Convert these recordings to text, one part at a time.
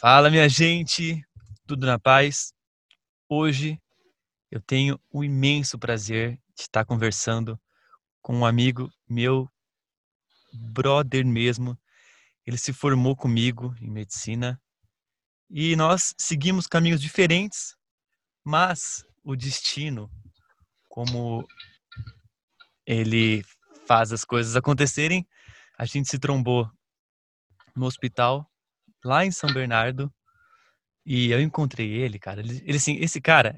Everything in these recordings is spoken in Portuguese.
Fala, minha gente, tudo na paz? Hoje eu tenho o imenso prazer de estar conversando com um amigo meu, brother mesmo. Ele se formou comigo em medicina e nós seguimos caminhos diferentes, mas o destino, como ele faz as coisas acontecerem, a gente se trombou no hospital lá em São Bernardo. E eu encontrei ele, cara. Ele, ele assim, esse cara,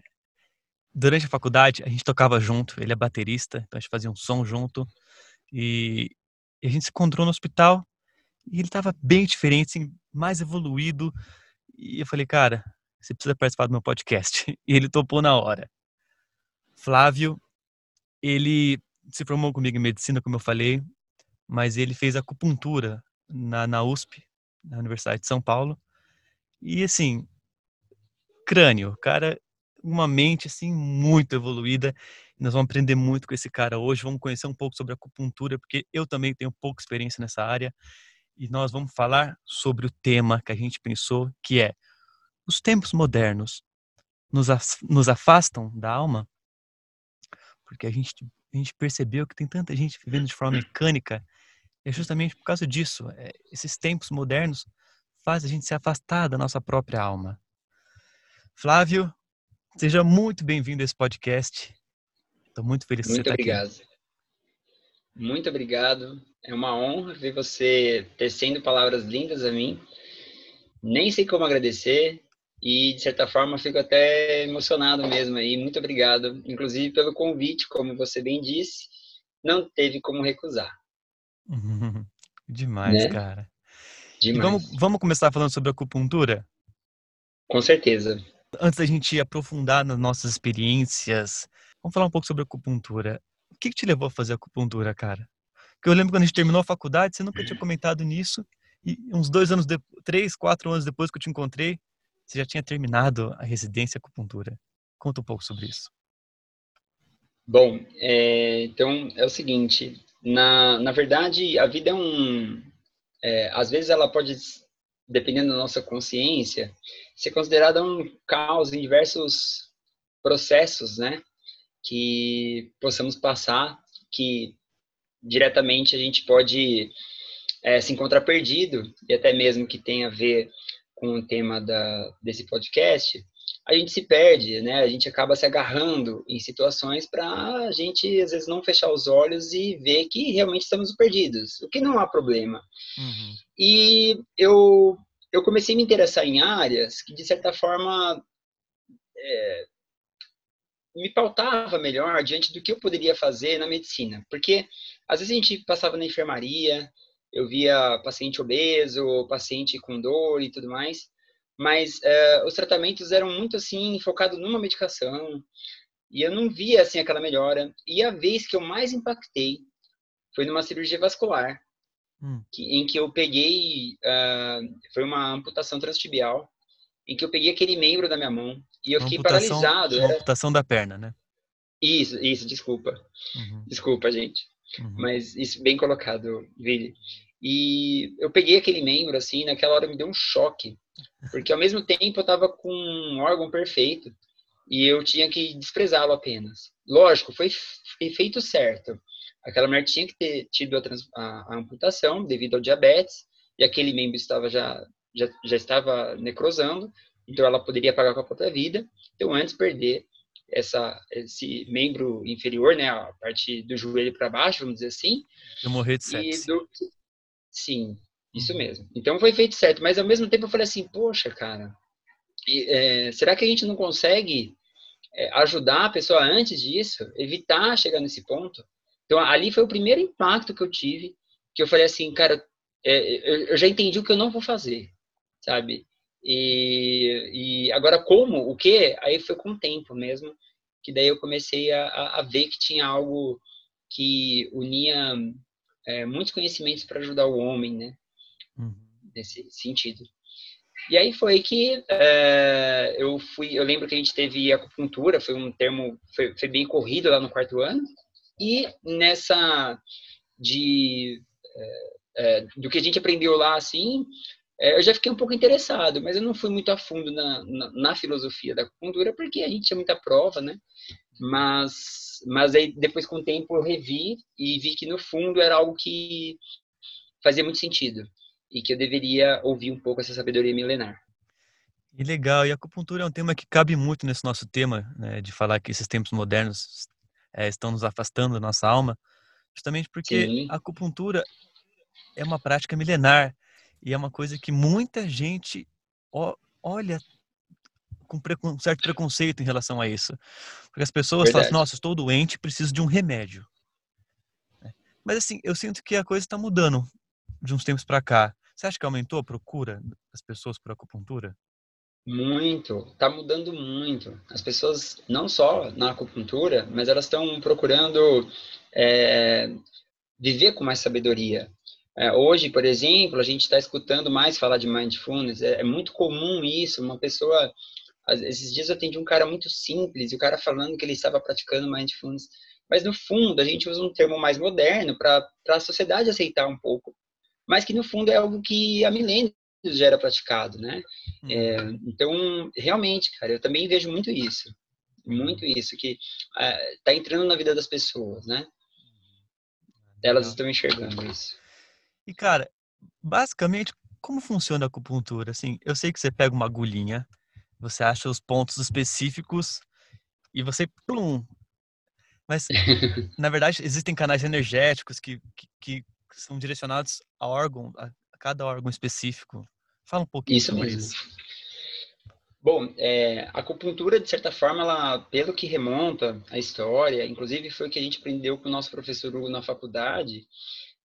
durante a faculdade, a gente tocava junto. Ele é baterista, então a gente fazia um som junto. E, e a gente se encontrou no hospital. E ele tava bem diferente, assim, mais evoluído. E eu falei, cara, você precisa participar do meu podcast. E ele topou na hora. Flávio, ele se formou comigo em medicina, como eu falei, mas ele fez acupuntura na, na USP, na Universidade de São Paulo. E assim, crânio, cara, uma mente assim muito evoluída. Nós vamos aprender muito com esse cara hoje, vamos conhecer um pouco sobre acupuntura, porque eu também tenho pouca experiência nessa área. E nós vamos falar sobre o tema que a gente pensou, que é os tempos modernos nos, afastam da alma, porque a gente, a gente percebeu que tem tanta gente vivendo de forma mecânica é justamente por causa disso. É, esses tempos modernos fazem a gente se afastar da nossa própria alma. Flávio, seja muito bem-vindo a esse podcast. Estou muito feliz muito que você está aqui. Muito obrigado. É uma honra ver você tecendo palavras lindas a mim. Nem sei como agradecer e, de certa forma, fico até emocionado mesmo aí. Muito obrigado, inclusive pelo convite, como você bem disse, não teve como recusar. Demais, né? cara. Demais. E vamos, vamos começar falando sobre acupuntura? Com certeza. Antes da gente aprofundar nas nossas experiências, vamos falar um pouco sobre acupuntura. O que, que te levou a fazer acupuntura, cara? Porque eu lembro quando a gente terminou a faculdade, você nunca tinha comentado nisso. E uns dois anos, de... três, quatro anos depois que eu te encontrei, você já tinha terminado a residência acupuntura. Conta um pouco sobre isso. Bom, é, então é o seguinte, na, na verdade, a vida é um. É, às vezes ela pode, dependendo da nossa consciência, ser considerada um caos em diversos processos, né? Que possamos passar, que diretamente a gente pode é, se encontrar perdido, e até mesmo que tenha a ver com o tema da, desse podcast, a gente se perde, né? A gente acaba se agarrando em situações para a gente, às vezes, não fechar os olhos e ver que realmente estamos perdidos, o que não há problema. Uhum. E eu, eu comecei a me interessar em áreas que, de certa forma, é, me pautava melhor diante do que eu poderia fazer na medicina. Porque, às vezes, a gente passava na enfermaria, eu via paciente obeso, paciente com dor e tudo mais, mas uh, os tratamentos eram muito assim focados numa medicação e eu não via assim aquela melhora. E a vez que eu mais impactei foi numa cirurgia vascular, hum. que, em que eu peguei uh, foi uma amputação transtibial, em que eu peguei aquele membro da minha mão e eu uma fiquei paralisado. Uma era... amputação da perna, né? Isso, isso, desculpa. Uhum. Desculpa, gente. Uhum. Mas isso bem colocado, Vili. E eu peguei aquele membro assim, naquela hora me deu um choque porque ao mesmo tempo eu estava com um órgão perfeito e eu tinha que desprezá-lo apenas. Lógico, foi, feito certo. Aquela mulher tinha que ter tido a, trans, a, a, amputação devido ao diabetes e aquele membro estava já, já, já estava necrosando, então ela poderia pagar com a própria vida. Então, antes de perder essa, esse membro inferior, né, a parte do joelho para baixo, vamos dizer assim. Eu morri de sepsis. Do, sim, isso uhum. mesmo. Então foi feito certo, mas ao mesmo tempo eu falei assim, poxa, cara, é, será que a gente não consegue é, ajudar a pessoa antes disso, evitar chegar nesse ponto? Então ali foi o primeiro impacto que eu tive, que eu falei assim, cara, é, eu já entendi o que eu não vou fazer, sabe? E, e agora como, o que? Aí foi com o tempo mesmo, que daí eu comecei a, a ver que tinha algo que unia é, muitos conhecimentos para ajudar o homem, né? Uhum. Nesse sentido. E aí foi que é, eu fui, eu lembro que a gente teve acupuntura, foi um termo, foi, foi bem corrido lá no quarto ano, e nessa de é, do que a gente aprendeu lá, assim, eu já fiquei um pouco interessado, mas eu não fui muito a fundo na, na, na, filosofia da acupuntura, porque a gente tinha muita prova, né? Mas, mas aí depois com o tempo eu revi e vi que no fundo era algo que fazia muito sentido e que eu deveria ouvir um pouco essa sabedoria milenar. E legal, e a acupuntura é um tema que cabe muito nesse nosso tema, né, de falar que esses tempos modernos é, estão nos afastando da nossa alma, justamente porque Sim. a acupuntura é uma prática milenar e é uma coisa que muita gente olha com um certo preconceito em relação a isso. Porque as pessoas Verdade. falam assim, nossa, estou doente, preciso de um remédio. É. Mas assim, eu sinto que a coisa está mudando de uns tempos para cá. Você acha que aumentou a procura das pessoas por acupuntura? Muito, está mudando muito. As pessoas, não só na acupuntura, mas elas estão procurando é, viver com mais sabedoria. É, hoje, por exemplo, a gente está escutando mais falar de mindfulness. É, é, muito comum isso. Uma pessoa, esses dias eu atendi um cara muito simples, e o cara falando que ele estava praticando mindfulness. Mas no fundo, a gente usa um termo mais moderno para a sociedade aceitar um pouco. Mas que no fundo é algo que há milênios já era praticado, né? Hum. É, então, realmente, cara, eu também vejo muito isso. Muito isso, que está é, entrando na vida das pessoas, né? Elas estão enxergando isso. E, cara, basicamente, como funciona a acupuntura? Assim, eu sei que você pega uma agulhinha, você acha os pontos específicos e você plum. Mas, na verdade, existem canais energéticos que, que, que são direcionados a órgão, a cada órgão específico. Fala um pouquinho isso sobre mesmo. isso. Bom, é, a acupuntura, de certa forma, ela, pelo que remonta a história, inclusive foi o que a gente aprendeu com o nosso professor Hugo na faculdade,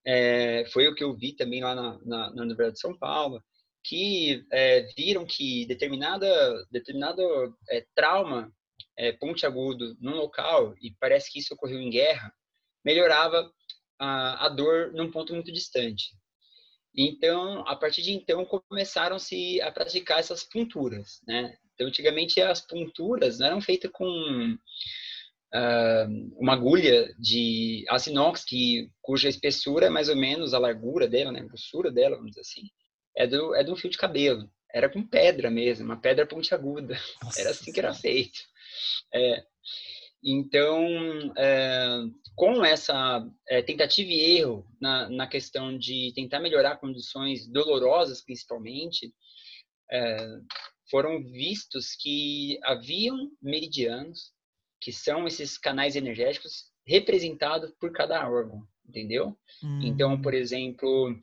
é, foi o que eu vi também lá na, na, na Universidade de São Paulo, que é, viram que determinada, determinado é, trauma é, pontiagudo num local, e parece que isso ocorreu em guerra, melhorava a, a dor num ponto muito distante. Então, a partir de então, começaram-se a praticar essas punturas, né? Então, antigamente, as punturas eram feitas com uh, uma agulha de aço inox, que, cuja espessura é mais ou menos a largura dela, né, a grossura dela, vamos dizer assim, é, do, é de um fio de cabelo. Era com pedra mesmo, uma pedra pontiaguda. Nossa, era assim que era feito. É, então, é, com essa é, tentativa e erro na, na questão de tentar melhorar condições dolorosas, principalmente, é, foram vistos que haviam meridianos que são esses canais energéticos representados por cada órgão, entendeu? Hum. Então, por exemplo,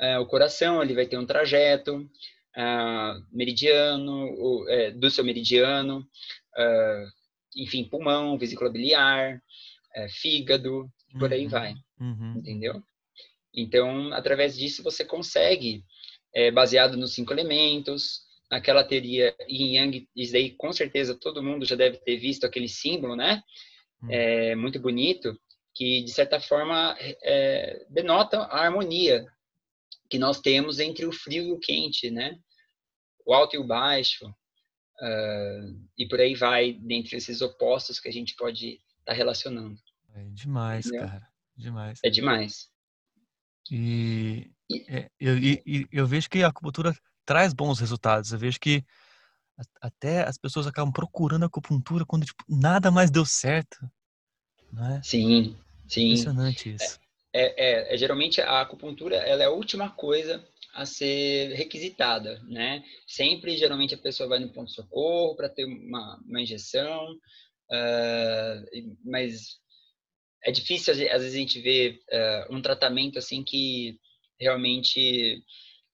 é, o coração ele vai ter um trajeto é, meridiano o, é, do seu meridiano, enfim, pulmão, vesícula biliar, é, fígado, por aí uhum. vai, uhum. entendeu? Então, através disso você consegue, é, baseado nos cinco elementos, aquela teoria Yin Yang, isso daí com certeza todo mundo já deve ter visto aquele símbolo, né? Hum. É, muito bonito, que de certa forma é, denota a harmonia que nós temos entre o frio e o quente, né? O alto e o baixo, uh, e por aí vai, dentre esses opostos que a gente pode estar tá relacionando. É demais, Entendeu? cara, demais. É demais. E, e é, eu, e, eu vejo que a acupuntura traz bons resultados. Eu vejo que até as pessoas acabam procurando a acupuntura quando tipo, nada mais deu certo. Né? Sim, sim. Impressionante isso. É, é, é, geralmente a acupuntura ela é a última coisa a ser requisitada, né? Sempre, geralmente, a pessoa vai no ponto-socorro para ter uma, uma injeção, uh, mas é difícil, às vezes, a gente ver uh, um tratamento assim que realmente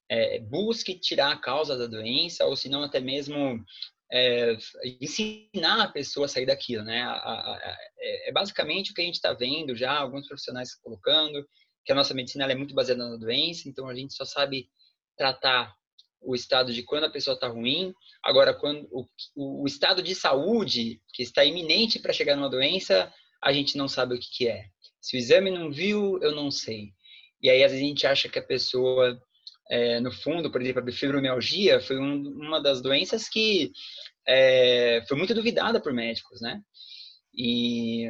é, busque tirar a causa da doença, ou se não até mesmo é, ensinar a pessoa a sair daquilo, né? A, a, a, é, é basicamente o que a gente está vendo já, alguns profissionais colocando, que a nossa medicina é muito baseada na doença, então a gente só sabe tratar o estado de quando a pessoa está ruim. Agora, quando o, o, estado de saúde que está iminente para chegar numa doença, a gente não sabe o que, que é. Se o exame não viu, eu não sei. e aí às vezes a gente acha que a pessoa, é, no fundo, por exemplo, a fibromialgia foi um, uma das doenças que é, foi muito duvidada por médicos, né? E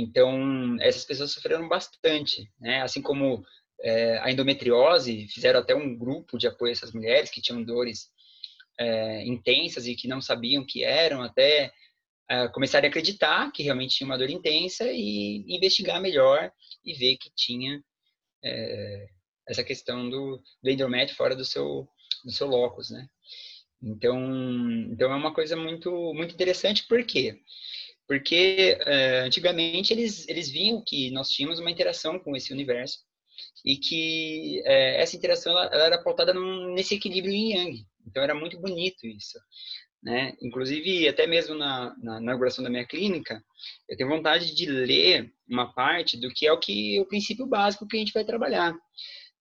então essas pessoas sofreram bastante, né? Assim como é, a endometriose, fizeram até um grupo de apoio a essas mulheres que tinham dores é, intensas e que não sabiam que eram, até é, começarem a acreditar que realmente tinha uma dor intensa e investigar melhor e ver que tinha é, essa questão do, do endométrio fora do seu, do seu locus, né? Então, então é uma coisa muito, muito interessante, por quê? Porque é, antigamente eles, eles viam que nós tínhamos uma interação com esse universo e que é, essa interação ela, ela era pautada num, nesse equilíbrio yin-yang. Então era muito bonito isso. Né? Inclusive, até mesmo na, na, inauguração da minha clínica, eu tenho vontade de ler uma parte do que é o que o princípio básico que a gente vai trabalhar.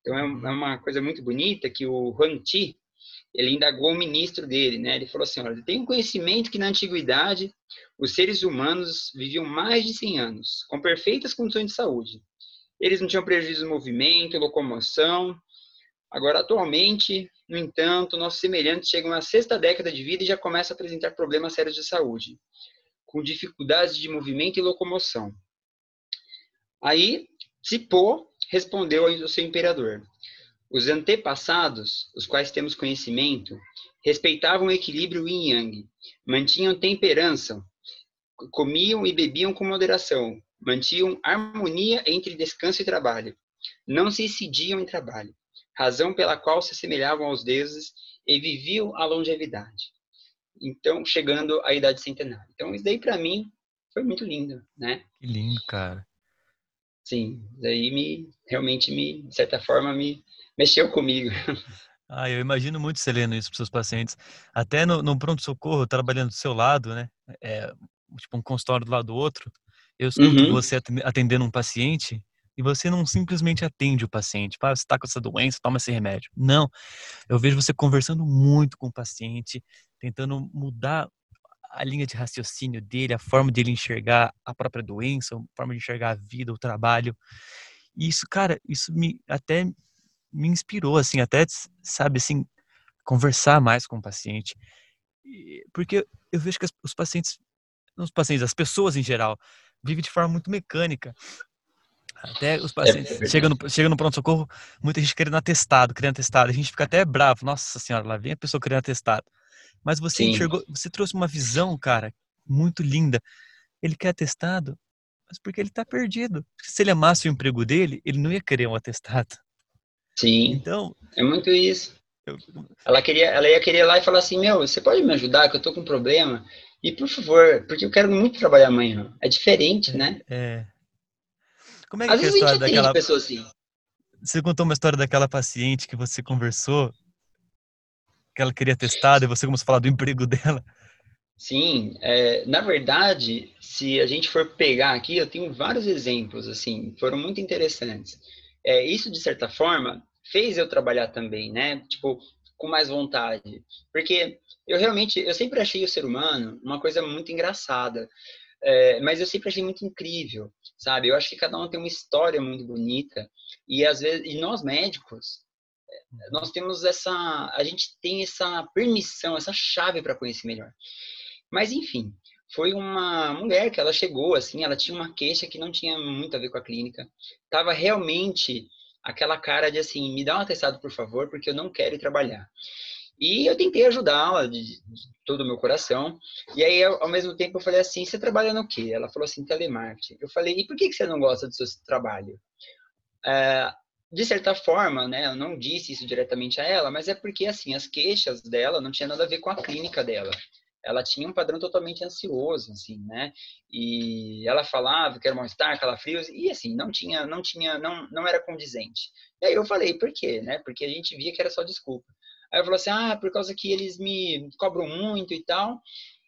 Então, é, é uma coisa muito bonita que o Huang Ti, ele indagou o ministro dele, né? Ele falou assim, olha, tem um conhecimento que na antiguidade os seres humanos viviam mais de 100 anos, com perfeitas condições de saúde. Eles não tinham prejuízo de movimento, locomoção. Agora, atualmente, no entanto, nossos semelhantes chegam à sexta década de vida e já começam a apresentar problemas sérios de saúde, com dificuldades de movimento e locomoção. Aí, Zipô respondeu ao seu imperador: Os antepassados, os quais temos conhecimento, respeitavam o equilíbrio yin-yang, mantinham temperança, comiam e bebiam com moderação, mantinham harmonia entre descanso e trabalho. Não se excediam em trabalho, razão pela qual se assemelhavam aos deuses e viviam a longevidade. Então, chegando à idade centenária. Então, isso daí para mim foi muito lindo, né? Que lindo, cara. Sim, daí me realmente me, de certa forma, me mexeu comigo. Ah, eu imagino muito você lendo isso para seus pacientes. Até no, no pronto-socorro, trabalhando do seu lado, né? É, tipo um consultório do lado do outro. Eu escuto uhum. você atendendo um paciente e você não simplesmente atende o paciente. Ah, você está com essa doença, toma esse remédio. Não. Eu vejo você conversando muito com o paciente, tentando mudar a linha de raciocínio dele, a forma dele enxergar a própria doença, a forma de enxergar a vida, o trabalho. E isso, cara, isso me até me inspirou, assim, até, sabe, assim, conversar mais com o paciente. Porque eu vejo que os pacientes, os pacientes, as pessoas em geral, vive de forma muito mecânica. Até os é pacientes é chegam no, no pronto-socorro, muita gente querendo atestado, querendo atestado. A gente fica até bravo. Nossa senhora, lá vem a pessoa querendo atestado. Mas você Sim. enxergou, você trouxe uma visão, cara, muito linda. Ele quer atestado, mas porque ele está perdido. Se ele amasse o emprego dele, ele não ia querer um atestado. Sim. Então. É muito isso. Eu... Ela, queria, ela ia querer ir lá e falar assim: Meu, você pode me ajudar? Que eu tô com um problema. E por favor, porque eu quero muito trabalhar amanhã. É diferente, é, né? É. Como é que Às é a história daquela pessoa assim. Você contou uma história daquela paciente que você conversou, que ela queria testado e você começou a falar do emprego dela. Sim, é, na verdade, se a gente for pegar aqui, eu tenho vários exemplos, assim, foram muito interessantes. É, isso, de certa forma, fez eu trabalhar também, né? Tipo, com mais vontade. Porque eu realmente, eu sempre achei o ser humano uma coisa muito engraçada. É, mas eu sempre achei muito incrível, sabe? Eu acho que cada um tem uma história muito bonita e às vezes, e nós médicos, é, nós temos essa, a gente tem essa permissão, essa chave para conhecer melhor. Mas enfim, foi uma mulher que ela chegou assim, ela tinha uma queixa que não tinha muito a ver com a clínica, tava realmente aquela cara de assim, me dá um atestado, por favor, porque eu não quero ir trabalhar. E eu tentei ajudá-la de, de, todo o meu coração. E aí, ao, ao, mesmo tempo, eu falei assim: você trabalha no quê? Ela falou assim: telemarketing. Eu falei: e por que, que você não gosta do seu trabalho? É, de certa forma, né, eu não disse isso diretamente a ela, mas é porque, assim, as queixas dela não tinha nada a ver com a clínica dela ela tinha um padrão totalmente ansioso, assim, né? E ela falava que era mal-estar, calafrios, e assim, não tinha, não tinha, não, não era condizente. E aí eu falei, por quê, né? Porque a gente via que era só desculpa. Aí eu falou assim, ah, por causa que eles me cobram muito e tal.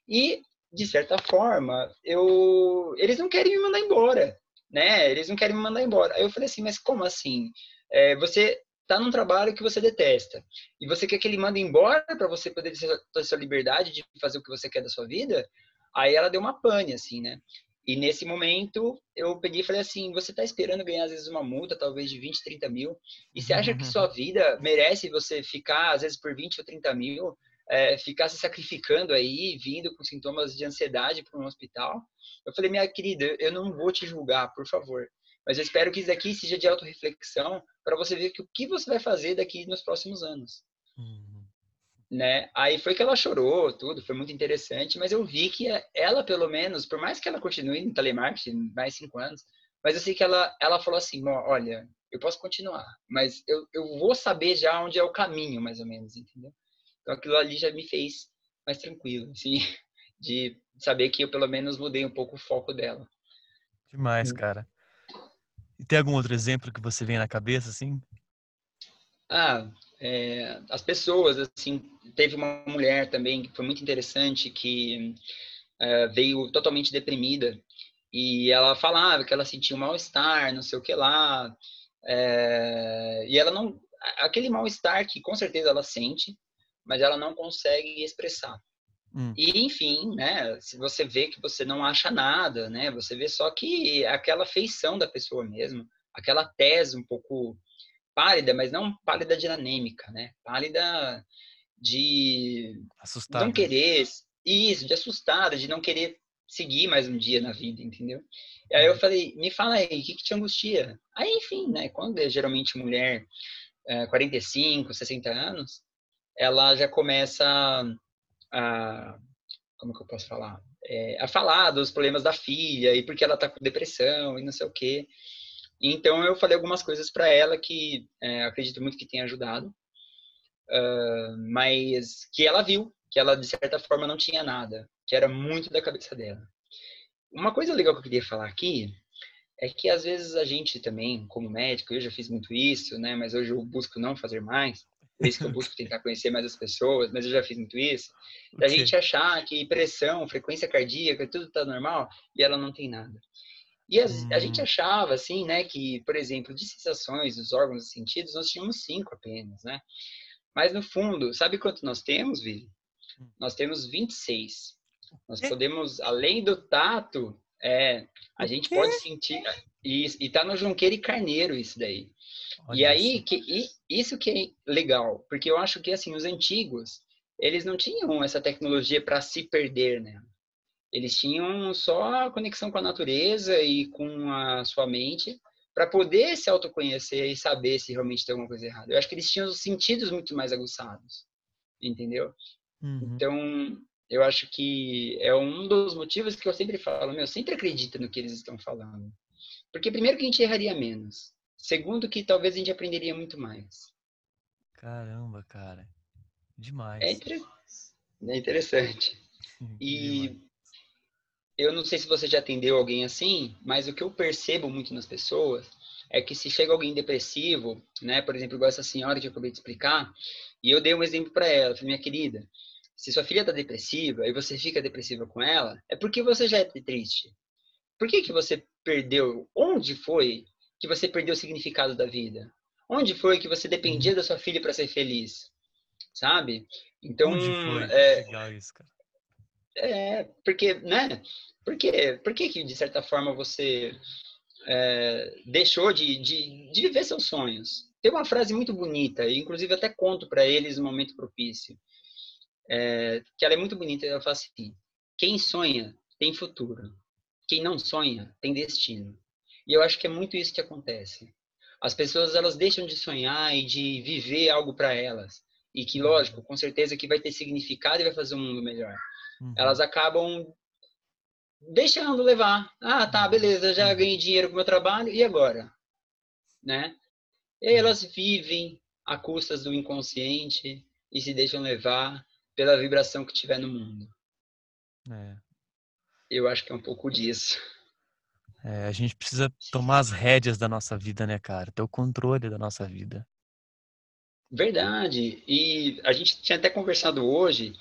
E, de certa forma, eu, eles não querem me mandar embora, né? Eles não querem me mandar embora. Aí eu falei assim, mas como assim? É, você está num trabalho que você detesta e você quer que ele mande embora para você poder ter sua liberdade de fazer o que você quer da sua vida, aí ela deu uma pane, assim, né? E nesse momento, eu peguei e falei assim: você está esperando ganhar, às vezes, uma multa, talvez de 20, 30 mil, e você acha que sua vida merece você ficar, às vezes, por 20 ou 30 mil, é, ficar se sacrificando aí, vindo com sintomas de ansiedade para um hospital? Eu falei: minha querida, eu não vou te julgar, por favor. Mas eu espero que isso daqui seja de autorreflexão para você ver que o que você vai fazer daqui nos próximos anos. Uhum né? Aí foi que ela chorou, tudo, foi muito interessante, mas eu vi que ela, pelo menos, por mais que ela continue no telemarketing mais cinco anos, mas eu sei que ela, ela falou assim, olha, eu posso continuar, mas eu, eu vou saber já onde é o caminho, mais ou menos, entendeu? Então aquilo ali já me fez mais tranquilo, assim, de saber que eu pelo menos mudei um pouco o foco dela. Demais, hum. cara. E tem algum outro exemplo que você vem na cabeça, assim? Ah, é, as pessoas, assim, teve uma mulher também que foi muito interessante, que é, veio totalmente deprimida, e ela falava que ela sentia um mal-estar, não sei o que lá, é, e ela não, aquele mal-estar que com certeza ela sente, mas ela não consegue expressar. Hum. E enfim, né? Se você vê que você não acha nada, né? Você vê só que aquela feição da pessoa mesmo, aquela tese um pouco pálida, mas não pálida de anêmica, né? Pálida de assustada. não querer isso, de assustada, de não querer seguir mais um dia na vida, entendeu? E aí eu uhum. falei, me fala aí, o que, que te angustia? Aí, enfim, né? Quando é geralmente mulher é, 45, 60 anos, ela já começa a como que eu posso falar? É, a falar dos problemas da filha e porque ela tá com depressão e não sei o quê. Então eu falei algumas coisas para ela que é, acredito muito que tenha ajudado, uh, mas que ela viu que ela de certa forma não tinha nada, que era muito da cabeça dela. Uma coisa legal que eu queria falar aqui é que às vezes a gente também, como médico, eu já fiz muito isso, né? Mas hoje eu busco não fazer mais. Por isso que eu busco tentar conhecer mais as pessoas, mas eu já fiz muito isso. Da okay. gente achar que pressão, frequência cardíaca, tudo tá normal e ela não tem nada. E a, hum. a, gente hum. achava, assim, né, que, por exemplo, de sensações dos órgãos e sentidos, nós tínhamos cinco apenas, né? Mas, no fundo, sabe quanto nós temos, Vili? Hum. Nós temos 26. Nós é. podemos, além do tato, é, a gente pode sentir... E, e tá no Junqueiro e Carneiro isso daí. Olha e aí, que, e, isso que é legal, porque eu acho que, assim, os antigos, eles não tinham essa tecnologia para se perder, né? Eles tinham só a conexão com a natureza e com a sua mente para poder se autoconhecer e saber se realmente tem alguma coisa errada. Eu acho que eles tinham os sentidos muito mais aguçados, entendeu? Uhum. Então, eu acho que é um dos motivos que eu sempre falo, meu, sempre acredita no que eles estão falando. Porque primeiro que a gente erraria menos. Segundo que talvez a gente aprenderia muito mais. Caramba, cara. Demais. É, inter... é interessante. E eu não sei se você já atendeu alguém assim, mas o que eu percebo muito nas pessoas é que se chega alguém depressivo, né, por exemplo, igual essa senhora que eu acabei de explicar, e eu dei um exemplo para ela, falei, minha querida, se sua filha está depressiva e você fica depressiva com ela, é porque você já é triste. Por que que você perdeu? Onde foi que você perdeu o significado da vida? Onde foi que você dependia da sua filha para ser feliz? Sabe? Então, Onde foi? É, Legal isso, cara. É, porque, né? Porque, por que, de certa forma, você é, deixou de, de, de, viver seus sonhos? Tem uma frase muito bonita, e inclusive até conto para eles no momento propício, é, que ela é muito bonita, ela fala assim, quem sonha tem futuro, quem não sonha tem destino. E eu acho que é muito isso que acontece. As pessoas, elas deixam de sonhar e de viver algo para elas, e que, lógico, com certeza que vai ter significado e vai fazer um mundo melhor. Uhum. Elas acabam deixando levar. Ah, tá, uhum. beleza, já uhum. ganhei dinheiro com o meu trabalho, e agora? Né? E uhum. elas vivem a custas do inconsciente e se deixam levar pela vibração que tiver no mundo. É. Eu acho que é um pouco disso. É, a gente precisa tomar as rédeas da nossa vida, né, cara? Ter o controle da nossa vida. Verdade. E a gente tinha até conversado hoje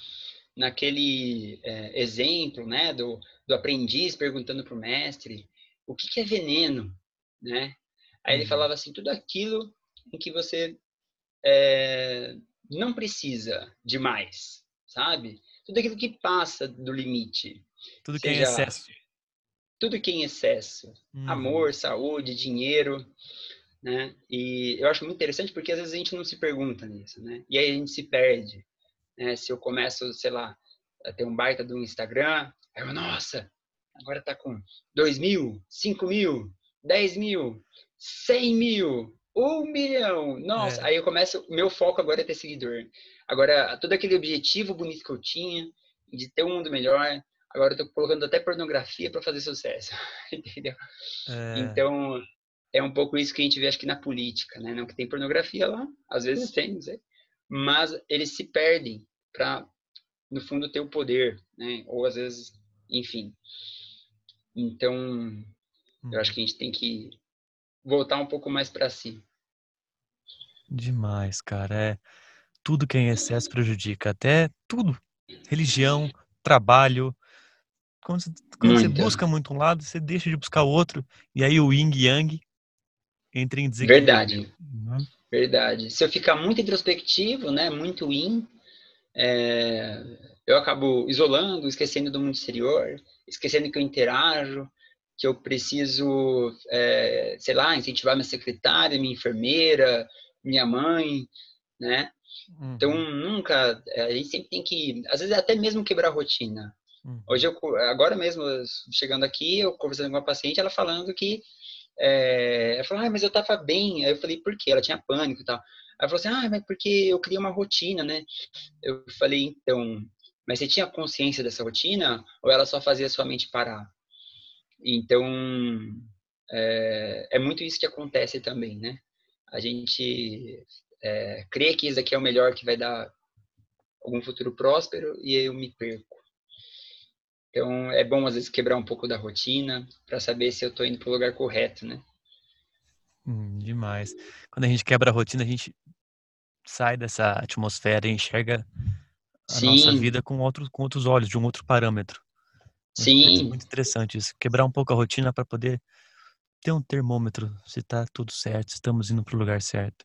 naquele é, exemplo, né, do, do aprendiz perguntando para o mestre o que, que, é veneno, né? Aí ele uhum. falava assim, tudo aquilo em que você é, não precisa de mais, sabe? Tudo aquilo que passa do limite. Tudo que é excesso. Tudo que é em excesso, uhum. amor, saúde, dinheiro, né? E eu acho muito interessante porque às vezes a gente não se pergunta nisso, né? E aí a gente se perde, né? Se eu começo, sei lá, a ter um baita do Instagram, aí eu, nossa, agora tá com 2 mil, 5 mil, 10 mil, 100 mil, um milhão, nossa, é. aí eu começo, meu foco agora é ter seguidor. Agora, todo aquele objetivo bonito que eu tinha, de ter um mundo melhor, agora eu tô colocando até pornografia para fazer sucesso, entendeu? É. Então, é um pouco isso que a gente vê, acho que na política, né? Não que tem pornografia lá, às vezes tem, não sei, mas eles se perdem para, no fundo, ter o poder, né? Ou às vezes, enfim. Então, eu acho uhum. que a gente tem que voltar um pouco mais para si. Demais, cara. É tudo que é em excesso prejudica, até tudo. Religião, trabalho. Quando, você, quando você, busca muito um lado, você deixa de buscar o outro, e aí o yin yang entra em desequilíbrio. Verdade. Uhum. Verdade. Se eu ficar muito introspectivo, né, muito yin, é, eu acabo isolando, esquecendo do mundo exterior, esquecendo que eu interajo, que eu preciso, é, sei lá, incentivar minha secretária, minha enfermeira, minha mãe, né? Então, uhum. Então, nunca, a gente sempre tem que, às vezes até mesmo quebrar a rotina. Uhum. Hoje, eu, agora mesmo, chegando aqui, eu conversando com uma paciente, ela falando que, é, ela falou, ah, mas eu tava bem. Aí eu falei, por quê? Ela tinha pânico e tal. Ela falou assim, ah, mas porque eu criei uma rotina, né? Eu falei, então, mas você tinha consciência dessa rotina ou ela só fazia sua mente parar? Então, é, é muito isso que acontece também, né? A gente é, crê que isso aqui é o melhor que vai dar algum futuro próspero e eu me perco. Então, é bom às vezes quebrar um pouco da rotina para saber se eu estou indo para o lugar correto, né? Hum, demais. Quando a gente quebra a rotina, a gente sai dessa atmosfera e enxerga a Sim. nossa vida com, outro, com outros olhos, de um outro parâmetro. Sim. É muito interessante isso. Quebrar um pouco a rotina para poder ter um termômetro se está tudo certo, se estamos indo para o lugar certo.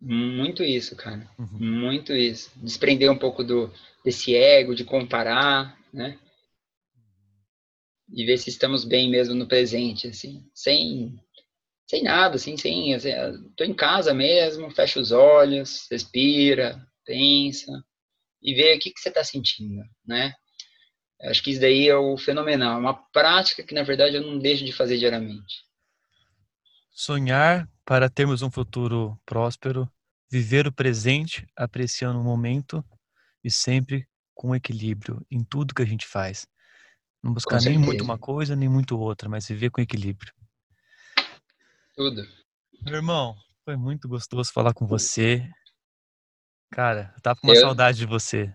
Muito isso, cara. Uhum. Muito isso. Desprender um pouco do desse ego de comparar, né? E ver se estamos bem mesmo no presente, assim, sem sem nada, assim, sem, assim, tô em casa mesmo, fecha os olhos, respira, pensa e vê o que que você está sentindo, né? Acho que isso daí é o fenomenal. Uma prática que, na verdade, eu não deixo de fazer diariamente. Sonhar para termos um futuro próspero, viver o presente, apreciando o momento e sempre com equilíbrio em tudo que a gente faz. Não buscar nem muito uma coisa, nem muito outra, mas viver com equilíbrio. Tudo. Meu irmão, foi muito gostoso falar com você. Cara, eu tava com uma eu... saudade de você.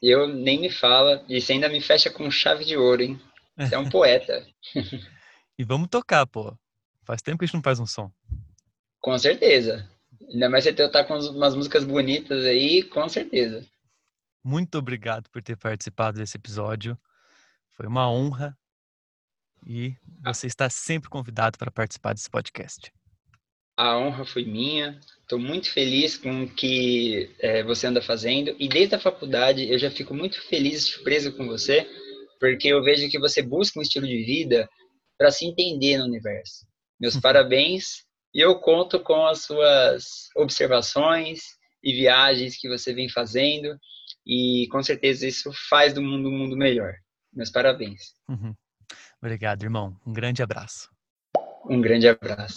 Eu nem me fala, e você ainda me fecha com chave de ouro, hein? Você é um poeta. e vamos tocar, pô. Faz tempo que a gente não faz um som. Com certeza. Ainda mais você tá com umas músicas bonitas aí, com certeza. Muito obrigado por ter participado desse episódio. Foi uma honra. E você está sempre convidado para participar desse podcast. A honra foi minha. Estou muito feliz com o que é, você anda fazendo. E desde a faculdade eu já fico muito feliz e surpreso com você, porque eu vejo que você busca um estilo de vida para se entender no universo. Meus parabéns. E eu conto com as suas observações e viagens que você vem fazendo. E com certeza isso faz do mundo um mundo melhor. Meus parabéns. Uhum. Obrigado, irmão. Um grande abraço. Um grande abraço.